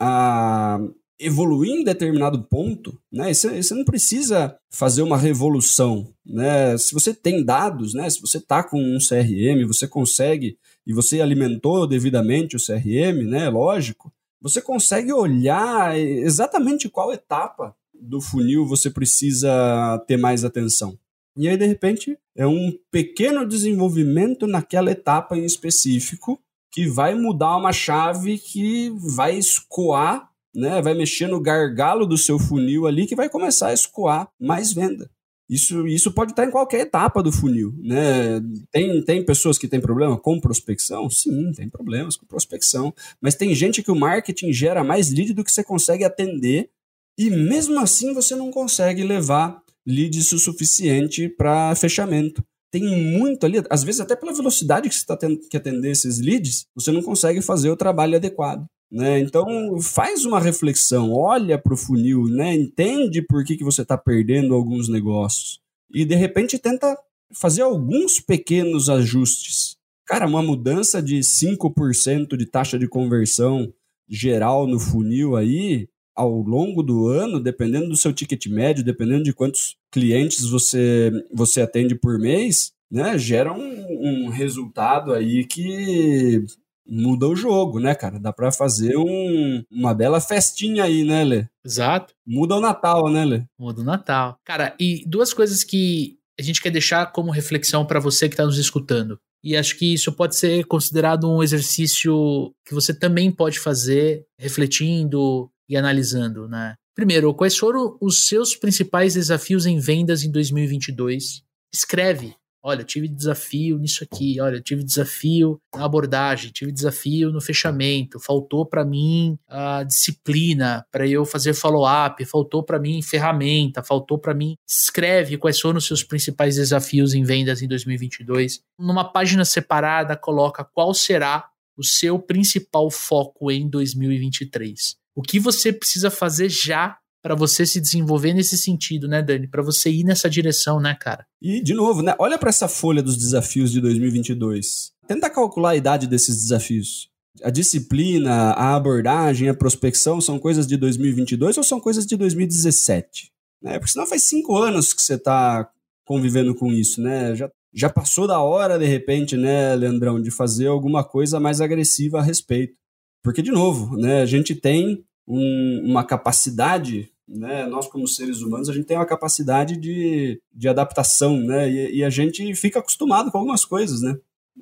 S1: a evoluir em determinado ponto, né? Você, você não precisa fazer uma revolução, né? Se você tem dados, né? Se você está com um CRM, você consegue e você alimentou devidamente o CRM, né? Lógico, você consegue olhar exatamente qual etapa do funil você precisa ter mais atenção. E aí, de repente, é um pequeno desenvolvimento naquela etapa em específico que vai mudar uma chave que vai escoar, né? vai mexer no gargalo do seu funil ali que vai começar a escoar mais venda. Isso, isso pode estar em qualquer etapa do funil. Né? Tem, tem pessoas que têm problema com prospecção? Sim, tem problemas com prospecção. Mas tem gente que o marketing gera mais lead do que você consegue atender e mesmo assim você não consegue levar leads o suficiente para fechamento. Tem muito ali, às vezes até pela velocidade que você está tendo que atender esses leads, você não consegue fazer o trabalho adequado. Né? Então faz uma reflexão, olha para o funil, né? entende por que, que você está perdendo alguns negócios e de repente tenta fazer alguns pequenos ajustes. Cara, uma mudança de 5% de taxa de conversão geral no funil aí, ao longo do ano, dependendo do seu ticket médio, dependendo de quantos clientes você, você atende por mês, né, gera um, um resultado aí que muda o jogo, né, cara? Dá para fazer um, uma bela festinha aí, né, Lê?
S2: Exato.
S1: Muda o Natal, né, Lê?
S2: Muda o Natal. Cara, e duas coisas que a gente quer deixar como reflexão para você que está nos escutando. E acho que isso pode ser considerado um exercício que você também pode fazer refletindo e analisando, né? Primeiro, quais foram os seus principais desafios em vendas em 2022? Escreve. Olha, tive desafio nisso aqui. Olha, tive desafio na abordagem, tive desafio no fechamento. Faltou para mim a disciplina para eu fazer follow-up. Faltou para mim ferramenta. Faltou para mim. Escreve quais foram os seus principais desafios em vendas em 2022. Numa página separada, coloca qual será o seu principal foco em 2023. O que você precisa fazer já para você se desenvolver nesse sentido, né, Dani? Para você ir nessa direção, né, cara?
S1: E, de novo, né? Olha para essa folha dos desafios de 2022. Tenta calcular a idade desses desafios. A disciplina, a abordagem, a prospecção são coisas de 2022 ou são coisas de 2017? Né? Porque senão faz cinco anos que você está convivendo com isso, né? Já, já passou da hora, de repente, né, Leandrão, de fazer alguma coisa mais agressiva a respeito. Porque, de novo, né, a gente tem um, uma capacidade, né? Nós como seres humanos a gente tem uma capacidade de, de adaptação, né? E, e a gente fica acostumado com algumas coisas, né?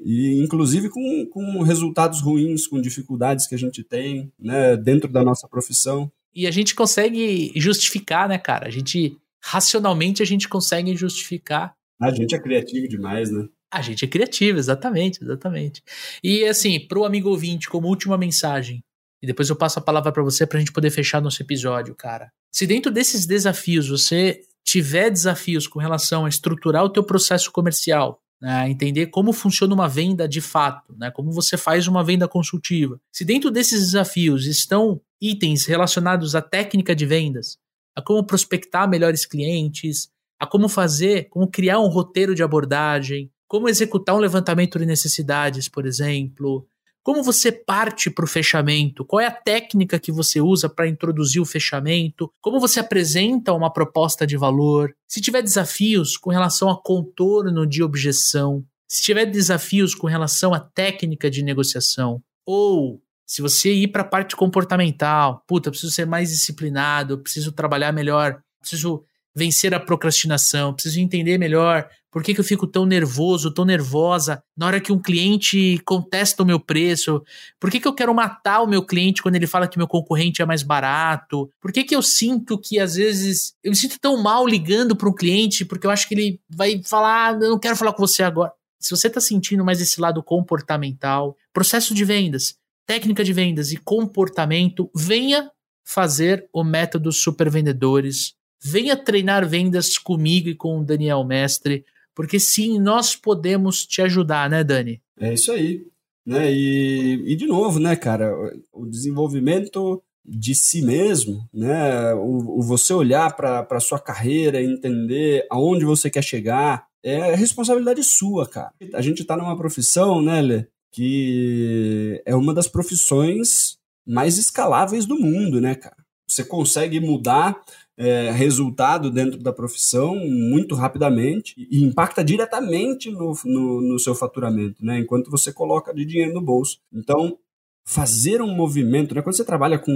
S1: E inclusive com, com resultados ruins, com dificuldades que a gente tem, né? Dentro da nossa profissão.
S2: E a gente consegue justificar, né, cara? A gente racionalmente a gente consegue justificar.
S1: A gente é criativo demais, né?
S2: A gente é criativo, exatamente, exatamente. E assim, para o amigo ouvinte, como última mensagem, e depois eu passo a palavra para você para a gente poder fechar nosso episódio, cara. Se dentro desses desafios você tiver desafios com relação a estruturar o teu processo comercial, né, entender como funciona uma venda de fato, né, como você faz uma venda consultiva. Se dentro desses desafios estão itens relacionados à técnica de vendas, a como prospectar melhores clientes, a como fazer, como criar um roteiro de abordagem, como executar um levantamento de necessidades, por exemplo, como você parte para o fechamento? Qual é a técnica que você usa para introduzir o fechamento? Como você apresenta uma proposta de valor? Se tiver desafios com relação a contorno de objeção, se tiver desafios com relação à técnica de negociação, ou se você ir para a parte comportamental, puta, preciso ser mais disciplinado, preciso trabalhar melhor, preciso vencer a procrastinação, preciso entender melhor por que, que eu fico tão nervoso, tão nervosa na hora que um cliente contesta o meu preço, por que, que eu quero matar o meu cliente quando ele fala que meu concorrente é mais barato, por que, que eu sinto que às vezes eu me sinto tão mal ligando para um cliente porque eu acho que ele vai falar, ah, eu não quero falar com você agora. Se você está sentindo mais esse lado comportamental, processo de vendas, técnica de vendas e comportamento, venha fazer o método Super Vendedores Venha treinar vendas comigo e com o Daniel Mestre, porque sim, nós podemos te ajudar, né, Dani?
S1: É isso aí. Né? E, e de novo, né, cara, o desenvolvimento de si mesmo, né? O, o você olhar para a sua carreira, entender aonde você quer chegar, é responsabilidade sua, cara. A gente está numa profissão, né, Lê, que é uma das profissões mais escaláveis do mundo, né, cara? Você consegue mudar é, resultado dentro da profissão muito rapidamente e impacta diretamente no, no, no, seu faturamento, né? Enquanto você coloca de dinheiro no bolso. Então, fazer um movimento, né? Quando você trabalha com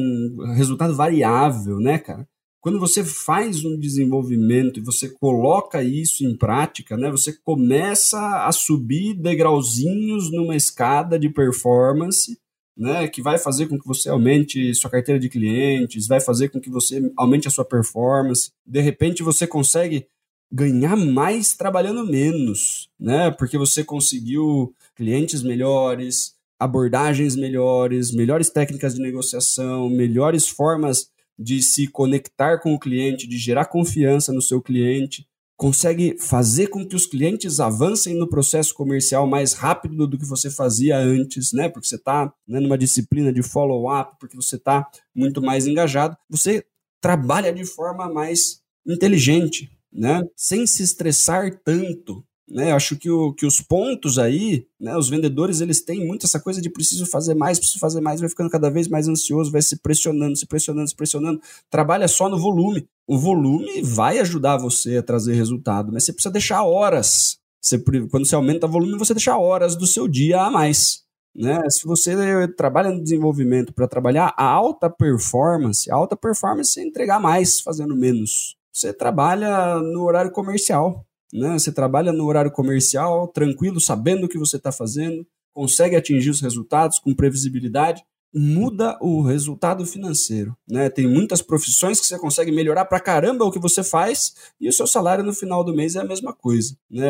S1: resultado variável, né, cara? Quando você faz um desenvolvimento e você coloca isso em prática, né? Você começa a subir degrauzinhos numa escada de performance né, que vai fazer com que você aumente sua carteira de clientes, vai fazer com que você aumente a sua performance. De repente você consegue ganhar mais trabalhando menos, né? Porque você conseguiu clientes melhores, abordagens melhores, melhores técnicas de negociação, melhores formas de se conectar com o cliente, de gerar confiança no seu cliente consegue fazer com que os clientes avancem no processo comercial mais rápido do que você fazia antes, né? Porque você está né, numa disciplina de follow-up, porque você está muito mais engajado. Você trabalha de forma mais inteligente, né? Sem se estressar tanto. Né, eu acho que, o, que os pontos aí, né, os vendedores, eles têm muito essa coisa de preciso fazer mais, preciso fazer mais, vai ficando cada vez mais ansioso, vai se pressionando, se pressionando, se pressionando. Trabalha só no volume. O volume vai ajudar você a trazer resultado, mas você precisa deixar horas. Você, quando você aumenta o volume, você deixa horas do seu dia a mais. Né? Se você trabalha no desenvolvimento para trabalhar a alta performance, a alta performance é entregar mais fazendo menos. Você trabalha no horário comercial. Né? Você trabalha no horário comercial, tranquilo, sabendo o que você está fazendo, consegue atingir os resultados com previsibilidade, muda o resultado financeiro. Né? Tem muitas profissões que você consegue melhorar para caramba o que você faz e o seu salário no final do mês é a mesma coisa. Né?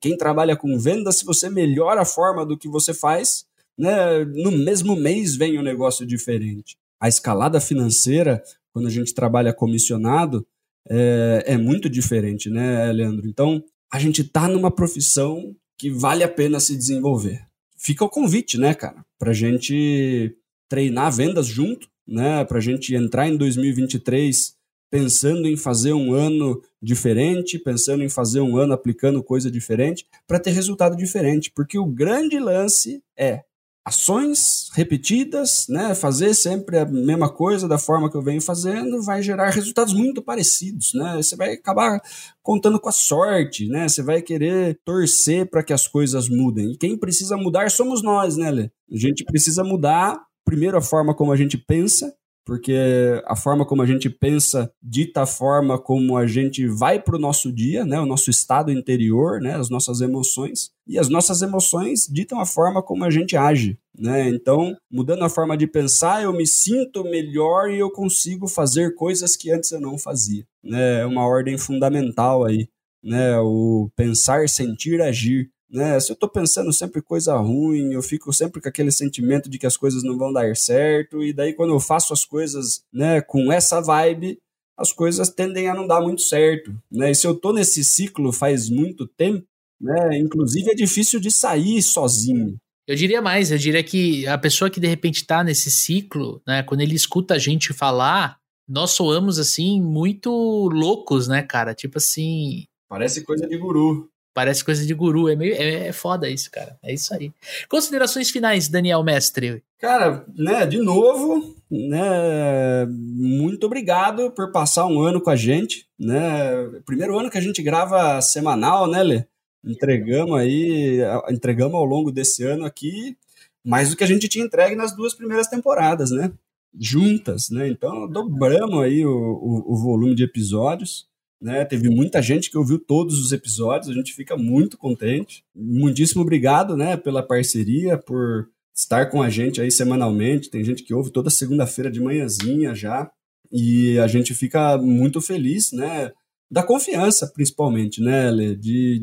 S1: Quem trabalha com venda, se você melhora a forma do que você faz, né, no mesmo mês vem um negócio diferente. A escalada financeira, quando a gente trabalha comissionado, é, é muito diferente, né, Leandro? Então, a gente tá numa profissão que vale a pena se desenvolver. Fica o convite, né, cara, pra gente treinar vendas junto, né, pra gente entrar em 2023 pensando em fazer um ano diferente, pensando em fazer um ano aplicando coisa diferente, para ter resultado diferente, porque o grande lance é ações repetidas, né, fazer sempre a mesma coisa da forma que eu venho fazendo, vai gerar resultados muito parecidos, né? Você vai acabar contando com a sorte, né? Você vai querer torcer para que as coisas mudem. E quem precisa mudar somos nós, né, Lê? A gente precisa mudar primeiro a forma como a gente pensa, porque a forma como a gente pensa dita a forma como a gente vai para o nosso dia, né, o nosso estado interior, né, as nossas emoções, e as nossas emoções ditam a forma como a gente age. Né? Então, mudando a forma de pensar, eu me sinto melhor e eu consigo fazer coisas que antes eu não fazia. Né? É uma ordem fundamental aí. Né? O pensar, sentir, agir. Né? Se eu estou pensando sempre coisa ruim, eu fico sempre com aquele sentimento de que as coisas não vão dar certo, e daí quando eu faço as coisas né, com essa vibe, as coisas tendem a não dar muito certo. Né? E se eu estou nesse ciclo faz muito tempo, né, inclusive é difícil de sair sozinho.
S2: Eu diria mais, eu diria que a pessoa que de repente está nesse ciclo, né, quando ele escuta a gente falar, nós soamos assim muito loucos, né, cara? Tipo assim.
S1: Parece coisa de guru.
S2: Parece coisa de guru, é meio é, é foda isso, cara. É isso aí. Considerações finais, Daniel Mestre.
S1: Cara, né, de novo, né, muito obrigado por passar um ano com a gente, né? Primeiro ano que a gente grava semanal, né, Lê? Entregamos aí, entregamos ao longo desse ano aqui mais do que a gente tinha entregue nas duas primeiras temporadas, né? Juntas, né? Então dobramos aí o, o, o volume de episódios. Né? Teve muita gente que ouviu todos os episódios, a gente fica muito contente. Muitíssimo obrigado, né, pela parceria, por estar com a gente aí semanalmente. Tem gente que ouve toda segunda-feira de manhãzinha já. E a gente fica muito feliz, né? Da confiança, principalmente, né, Lê? De,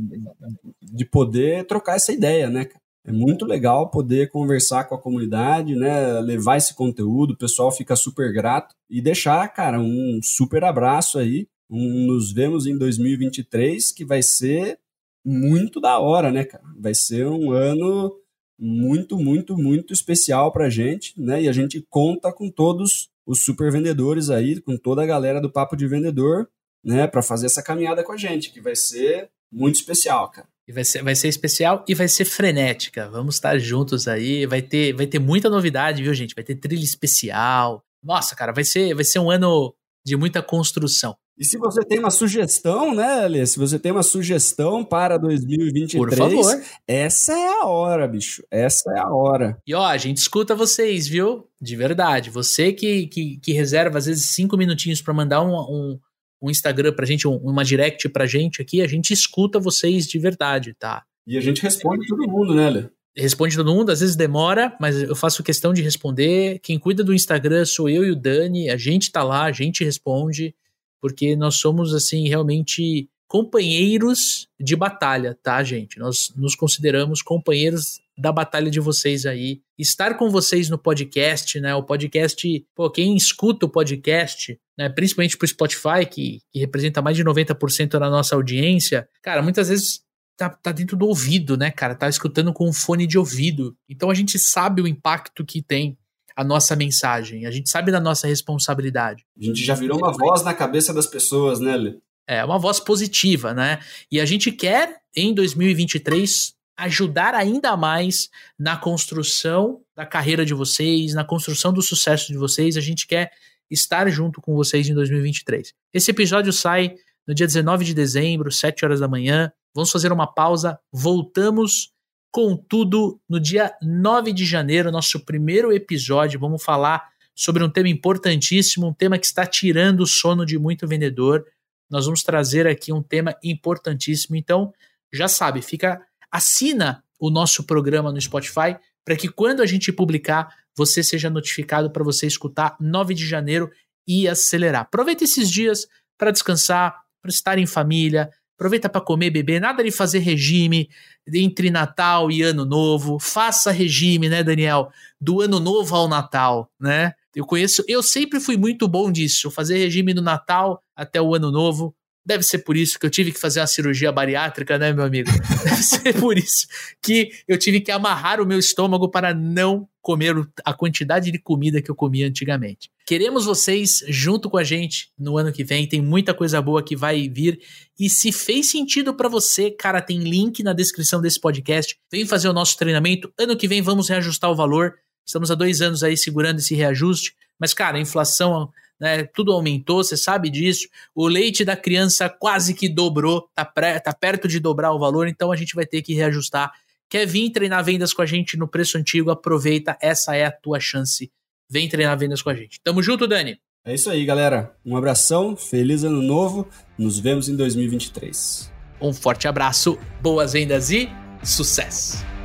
S1: de poder trocar essa ideia, né? É muito legal poder conversar com a comunidade, né? Levar esse conteúdo, o pessoal fica super grato. E deixar, cara, um super abraço aí nos vemos em 2023, que vai ser muito da hora, né, cara? Vai ser um ano muito, muito, muito especial pra gente, né? E a gente conta com todos os super vendedores aí, com toda a galera do Papo de Vendedor, né, para fazer essa caminhada com a gente, que vai ser muito especial, cara.
S2: E vai ser, vai ser especial e vai ser frenética. Vamos estar juntos aí. Vai ter, vai ter muita novidade, viu, gente? Vai ter trilha especial. Nossa, cara, vai ser, vai ser um ano de muita construção.
S1: E se você tem uma sugestão, né, Alê? Se você tem uma sugestão para 2023, Por favor. essa é a hora, bicho. Essa é a hora.
S2: E ó, a gente escuta vocês, viu? De verdade. Você que, que, que reserva, às vezes, cinco minutinhos para mandar um, um, um, Instagram pra gente, um, uma direct pra gente aqui, a gente escuta vocês de verdade, tá?
S1: E a gente responde todo mundo, né, Alê?
S2: responde todo mundo, às vezes demora, mas eu faço questão de responder. Quem cuida do Instagram sou eu e o Dani, a gente tá lá, a gente responde porque nós somos, assim, realmente companheiros de batalha, tá, gente? Nós nos consideramos companheiros da batalha de vocês aí. Estar com vocês no podcast, né? O podcast, pô, quem escuta o podcast, né, principalmente pro Spotify, que, que representa mais de 90% da nossa audiência, cara, muitas vezes tá, tá dentro do ouvido, né, cara? Tá escutando com um fone de ouvido. Então a gente sabe o impacto que tem a nossa mensagem, a gente sabe da nossa responsabilidade.
S1: A gente já virou uma voz na cabeça das pessoas, né, Lê?
S2: é uma voz positiva, né? E a gente quer, em 2023, ajudar ainda mais na construção da carreira de vocês, na construção do sucesso de vocês. A gente quer estar junto com vocês em 2023. Esse episódio sai no dia 19 de dezembro, 7 horas da manhã. Vamos fazer uma pausa, voltamos com tudo no dia 9 de janeiro, nosso primeiro episódio. Vamos falar sobre um tema importantíssimo, um tema que está tirando o sono de muito vendedor. Nós vamos trazer aqui um tema importantíssimo. Então, já sabe, fica assina o nosso programa no Spotify para que quando a gente publicar, você seja notificado para você escutar 9 de janeiro e acelerar. Aproveita esses dias para descansar, para estar em família, aproveita para comer, beber, nada de fazer regime entre Natal e Ano Novo. Faça regime, né, Daniel? Do Ano Novo ao Natal, né? Eu conheço, eu sempre fui muito bom disso, fazer regime do Natal até o Ano Novo. Deve ser por isso que eu tive que fazer uma cirurgia bariátrica, né, meu amigo? Deve ser por isso que eu tive que amarrar o meu estômago para não comer a quantidade de comida que eu comia antigamente. Queremos vocês junto com a gente no ano que vem. Tem muita coisa boa que vai vir. E se fez sentido para você, cara, tem link na descrição desse podcast. Vem fazer o nosso treinamento. Ano que vem vamos reajustar o valor. Estamos há dois anos aí segurando esse reajuste. Mas, cara, a inflação né? Tudo aumentou, você sabe disso. O leite da criança quase que dobrou, tá, pré, tá perto de dobrar o valor, então a gente vai ter que reajustar. Quer vir treinar vendas com a gente no preço antigo? Aproveita, essa é a tua chance. Vem treinar vendas com a gente. Tamo junto, Dani.
S1: É isso aí, galera. Um abração, feliz ano novo. Nos vemos em 2023.
S2: Um forte abraço, boas vendas e sucesso!